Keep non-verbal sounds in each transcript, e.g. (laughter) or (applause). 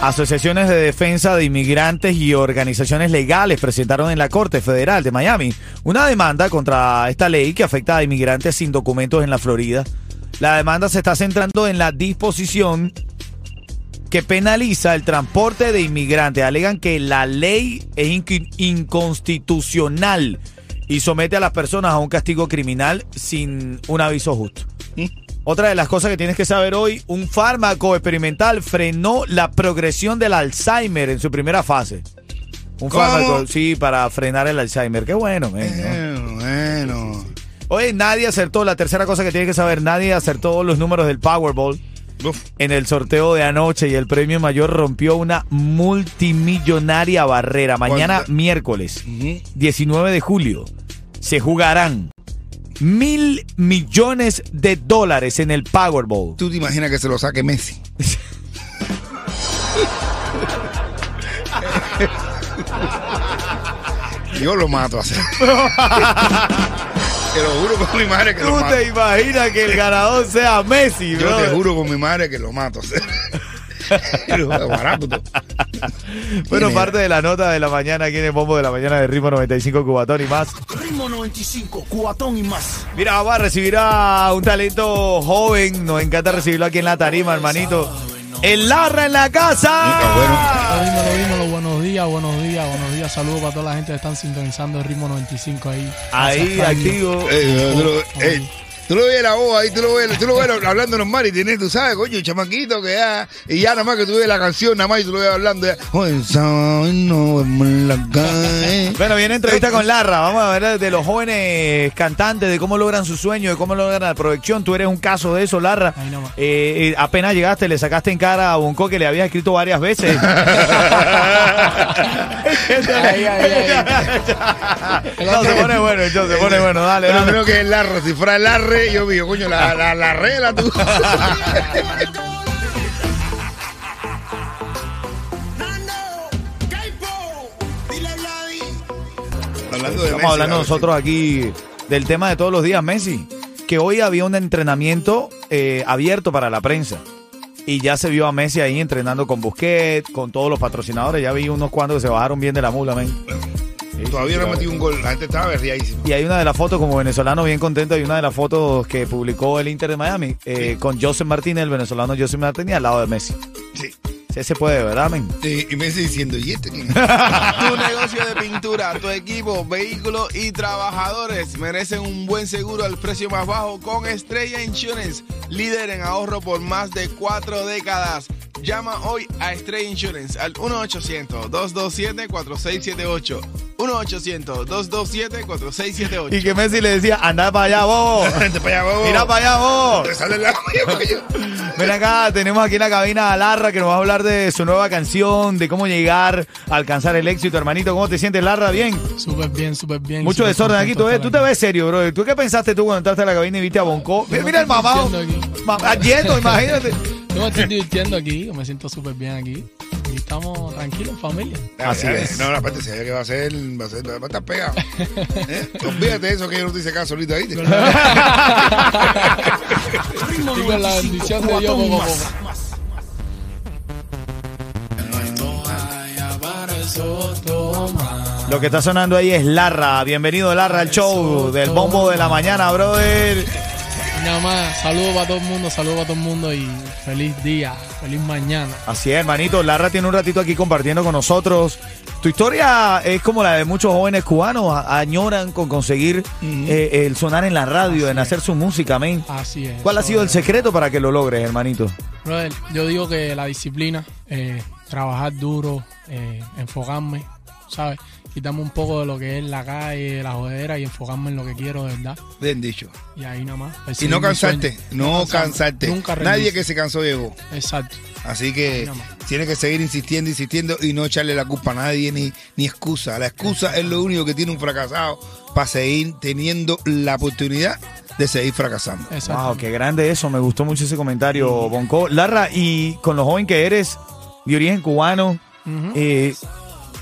Asociaciones de defensa de inmigrantes y organizaciones legales presentaron en la Corte Federal de Miami una demanda contra esta ley que afecta a inmigrantes sin documentos en la Florida. La demanda se está centrando en la disposición que penaliza el transporte de inmigrantes. Alegan que la ley es inc- inconstitucional y somete a las personas a un castigo criminal sin un aviso justo. Otra de las cosas que tienes que saber hoy, un fármaco experimental frenó la progresión del Alzheimer en su primera fase. Un ¿Cómo? fármaco, sí, para frenar el Alzheimer. Qué bueno, men, ¿no? Bueno, bueno. Oye, nadie acertó. La tercera cosa que tienes que saber, nadie acertó los números del Powerball Uf. en el sorteo de anoche y el premio mayor rompió una multimillonaria barrera. Mañana, miércoles, Ujú. 19 de julio, se jugarán mil millones de dólares en el Powerball. ¿Tú te imaginas que se lo saque Messi? Yo lo mato a hacer. (laughs) Te lo juro por mi madre que lo ¿Tú mato. te imaginas que el ganador sea Messi, Yo bro? te juro por mi madre que lo mato a hacer. Pero, barato, todo. Bueno, parte de la nota de la mañana aquí en el bombo de la mañana de Ritmo 95 Cubatón y más. Ritmo 95, cuatón y más. Mira, vamos a recibir a un talento joven. Nos encanta recibirlo aquí en la tarima, hermanito. El Larra en la casa. Dímelo, dímelo, buenos días, buenos días, buenos días. Saludos para toda la gente que están sintonizando el ritmo 95 ahí. Ahí, activo. Lo, tú lo ves la voz ahí, tú lo ves, tú lo ves hablando normal y tienes, tú sabes, coño, chamaquito que ya, y ya nada más que tú ves la canción, nada más y tú lo ves hablando ya. "Hoy sábado nos vemos en la calle". (laughs) Bueno, viene entrevista con Larra. Vamos a ver de los jóvenes cantantes, de cómo logran su sueño, de cómo logran la proyección. Tú eres un caso de eso, Larra. Ahí nomás. Eh, eh, apenas llegaste, le sacaste en cara a Bonco que le habías escrito varias veces. (laughs) No, se pone bueno, show, se pone bueno. Dale, Pero dale. creo que es Larre, si fuera Yo digo, coño, la, la, la regla tú. Hablando de Estamos Messi, hablando nosotros aquí del tema de todos los días, Messi. Que hoy había un entrenamiento eh, abierto para la prensa. Y ya se vio a Messi ahí entrenando con Busquets, con todos los patrocinadores. Ya vi unos cuantos que se bajaron bien de la mula, men. Todavía no ha metido un gol, la gente estaba berriadísima. Y hay una de las fotos, como venezolano bien contento, hay una de las fotos que publicó el Inter de Miami eh, con Joseph Martínez, el venezolano Joseph Martínez, al lado de Messi. Sí. Sí, se puede, ¿verdad, men? Sí, y Messi diciendo, ¿y este? (laughs) Tu negocio de pintura, tu equipo, vehículos y trabajadores merecen un buen seguro al precio más bajo con Estrella Insurance, líder en ahorro por más de cuatro décadas. Llama hoy a Estrella Insurance al 1-800-227-4678. 1-800-227-4678. Y que Messi le decía, anda para allá vos. Vente para allá, vos. Mira para allá vos. (laughs) Te sale la (laughs) Ven acá, tenemos aquí en la cabina a Larra que nos va a hablar de su nueva canción, de cómo llegar a alcanzar el éxito, hermanito. ¿Cómo te sientes, Larra? Bien. Súper bien, súper bien. Mucho desorden aquí. Tú, tú te ves serio, bro. ¿Tú qué pensaste tú cuando entraste a la cabina y viste a Bonco? Mira, mira el mamado. Ma- Yendo, (laughs) imagínate. Yo me estoy divirtiendo aquí, me siento súper bien aquí. Y estamos tranquilos, familia. Así es. No, no, aparte, sabía que va a ser, va a ser, va a estar pegado. (laughs) ¿Eh? Olvídate de eso que yo no te hice caso ahorita, ¿viste? Y con la 95, bendición de Dios, poco. Lo que está sonando ahí es Larra. Bienvenido, Larra, al show del bombo de la mañana, brother. Nada más, saludos para todo el mundo, saludos para todo el mundo y feliz día, feliz mañana. Así es, hermanito. Larra tiene un ratito aquí compartiendo con nosotros. Tu historia es como la de muchos jóvenes cubanos. Añoran con conseguir eh, el sonar en la radio, en hacer su música, amén. Así es. ¿Cuál ha sido el secreto para que lo logres, hermanito? Brother, yo digo que la disciplina, eh, trabajar duro, eh, enfocarme, ¿sabes? Quitarme un poco de lo que es la calle, la jodera y enfocarme en lo que quiero de verdad. Bien dicho. Y ahí nada más. Y perseguir no cansarte, no cansarte. Nunca Nadie que se cansó llegó. Exacto. Así que tienes que seguir insistiendo, insistiendo y no echarle la culpa a nadie ni, ni excusa. La excusa es lo único que tiene un fracasado para seguir teniendo la oportunidad de seguir fracasando. Exacto. Wow, qué grande eso. Me gustó mucho ese comentario, Bonco. Larra, y con lo joven que eres, de origen cubano, eh,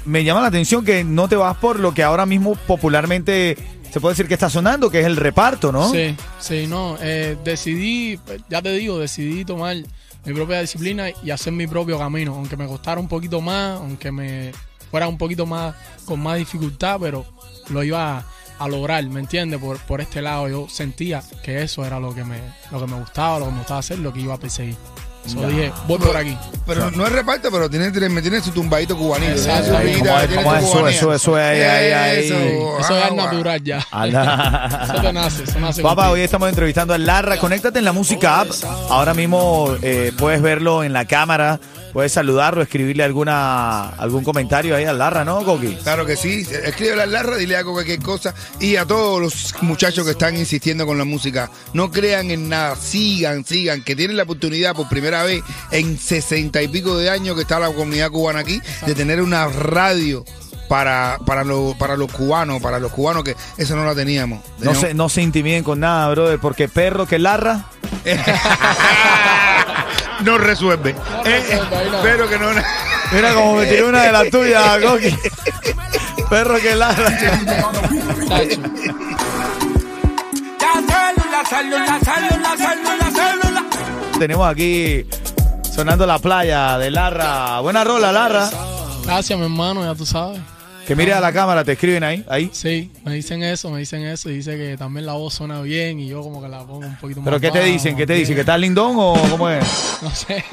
me llama la atención que no te vas por lo que ahora mismo popularmente se puede decir que está sonando, que es el reparto, ¿no? Sí, sí, no. eh, decidí, ya te digo, decidí tomar mi propia disciplina y hacer mi propio camino. Aunque me costara un poquito más, aunque me fuera un poquito más con más dificultad, pero lo iba a, a lograr, ¿me entiendes? Por, por este lado yo sentía que eso era lo que me, lo que me gustaba, lo que me gustaba hacer, lo que iba a perseguir. Dije, voy por aquí. Pero no es reparto, pero tienes, tienes- me tienes tu tumbadito cubanito. Exacto. Cubanía. Eso, eso, ahí, ahí, ahí. Eso, Eso es natural ya. (laughs) Eso te nace, eso nace Papá, contigo. hoy estamos entrevistando a Larra. Conéctate en la música app. Ahora mismo eh, puedes verlo en la cámara. Puedes saludarlo, escribirle alguna algún comentario ahí a Larra, ¿no, Coqui? Claro que sí, escríbele a Larra, dile algo, cualquier cosa. Y a todos los muchachos que están insistiendo con la música, no crean en nada, sigan, sigan, que tienen la oportunidad por primera vez en sesenta y pico de años que está la comunidad cubana aquí, de tener una radio para, para, lo- para los cubanos, para los cubanos que eso no la teníamos. No Teníamos- se, no se intimiden con nada, brother, porque perro que Larra. (laughs) no resuelve. Eh, resuelve, ahí no. pero que no. Mira como me tiró una de las tuyas, (laughs) Coqui. perro que Larra. Tacho. Tenemos aquí sonando la playa de Larra. Buena rola, Larra. Gracias, mi hermano, ya tú sabes. Que mire a la cámara, te escriben ahí. ahí. Sí, me dicen eso, me dicen eso. Y dice que también la voz suena bien y yo como que la pongo un poquito más ¿Pero qué te bajo, dicen? ¿Qué te dicen? ¿Que estás lindón o cómo es? (laughs) No sé.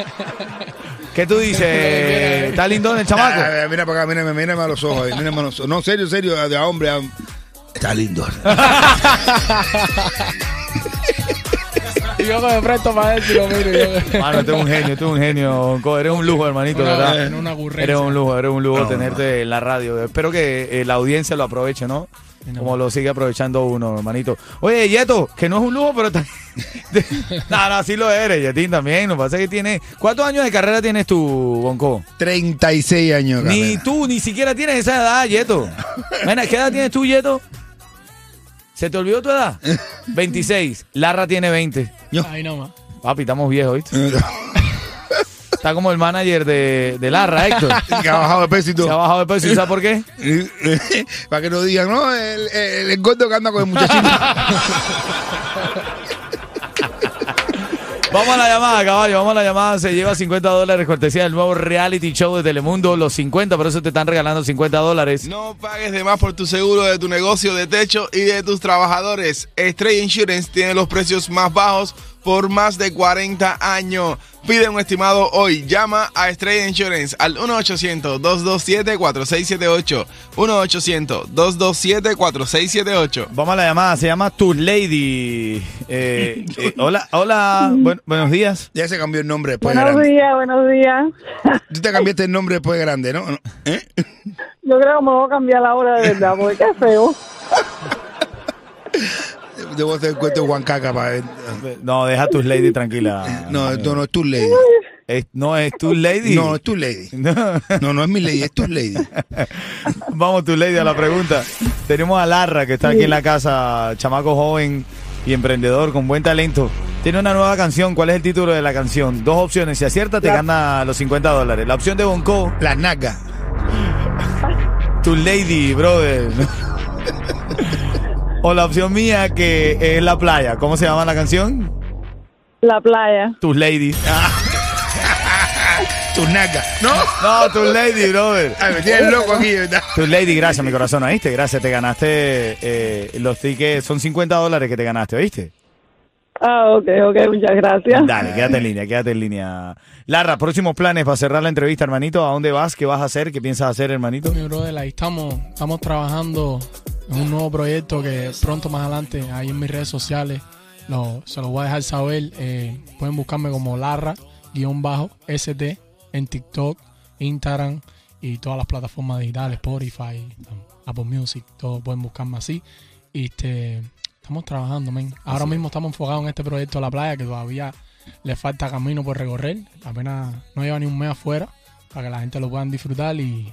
(laughs) ¿Qué tú dices? (laughs) ¿Está lindón el chamaco? Ah, mira para acá, mírame, mírame a los ojos. ahí, mírame a los ojos. No, serio, serio, de a hombre. a- Está lindo. Y yo me presto para él y lo miro. yo- Mano, este es un genio, este es un genio. Eres un lujo, hermanito, Una- ¿verdad? en una. Eres un lujo, eres un lujo No, tenerte en la radio. Espero que eh, la audiencia lo aproveche, ¿no? Como lo sigue aprovechando uno, hermanito. Oye, Yeto, que no es un lujo, pero (laughs) no, no, sí lo eres, Yetín también. Lo que pasa es que tiene... ¿Cuántos años de carrera tienes tú, Bonco? 36 años. Ni carrera. tú, ni siquiera tienes esa edad, Yeto. Mira, ¿qué edad tienes tú, Yeto? ¿Se te olvidó tu edad? (laughs) 26. Larra tiene 20. Ahí nomás. Papi, estamos viejos, ¿viste? (laughs) Está como el manager de, de Larra, Héctor. (laughs) que ha bajado de peso y Se ha todo. bajado de peso, ¿y sabes por qué? (laughs) Para que no digan, no, el, el, el gordo que anda con el muchachito. Vamos a la llamada, caballo, vamos a la llamada. Se lleva 50 dólares cortesía del nuevo reality show de Telemundo, los 50, por eso te están regalando 50 dólares. No pagues de más por tu seguro de tu negocio de techo y de tus trabajadores. Estrella Insurance tiene los precios más bajos por más de 40 años. Pide un estimado hoy. Llama a Estrella Insurance al 1-800-227-4678. 1-800-227-4678. Vamos a la llamada, se llama Tu Lady. Eh, (laughs) eh, hola, hola, buen- buenos días. ya se cambió el nombre después de Buenos grande. días, buenos días. Tú te cambiaste el nombre después de grande, ¿no? ¿Eh? Yo creo que me voy a cambiar la hora de verdad, porque qué feo. (laughs) Debo hacer cuento de Juan Caca para ver. No, deja Tu Lady tranquila. No, esto no es tu lady. Es- no es Tu Lady. No, es tu lady. (laughs) No. No, no es mi lady, es tu lady. (laughs) Vamos, tu lady, a la pregunta. Tenemos a Larra, que está aquí en la casa, chamaco joven y emprendedor con buen talento. Tiene una nueva canción. ¿Cuál es el título de la canción? Dos opciones. Si acierta, te gana los 50 dólares. La opción de Bonco, Las nalgas. tu lady, brother. (laughs) o la opción mía, que es la playa. ¿Cómo se llama la canción? La playa. Tus lady. (laughs) Tus nalgas. ¿No? No, tu lady, brother. Ay, me tienes loco aquí, ¿verdad? Tu lady, gracias, mi corazón, ¿oíste? Gracias, te ganaste eh, los tickets. Son 50 dólares que te ganaste, ¿oíste? Ah, ok, ok, muchas gracias. Dale, quédate en línea, quédate en línea. Larra, próximos planes para cerrar la entrevista, hermanito. ¿A dónde vas? ¿Qué vas a hacer? ¿Qué piensas hacer, hermanito? Mi brother, ahí estamos, estamos trabajando en un nuevo proyecto que pronto más adelante, ahí en mis redes sociales, lo, se los voy a dejar saber. Eh, pueden buscarme como Larra, guion bajo, ST, en TikTok, Instagram y todas las plataformas digitales, Spotify, Apple Music, todos pueden buscarme así. Y este, estamos trabajando, men. Ahora mismo estamos enfocados en este proyecto de la playa que todavía le falta camino por recorrer. Apenas no lleva ni un mes afuera para que la gente lo puedan disfrutar y,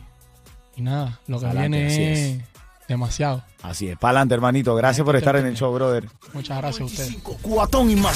y nada, lo que Adelante, viene es. Demasiado. Así es, para adelante, hermanito. Gracias por estar en el show, brother. Muchas gracias a ustedes. 95, cuatón y más.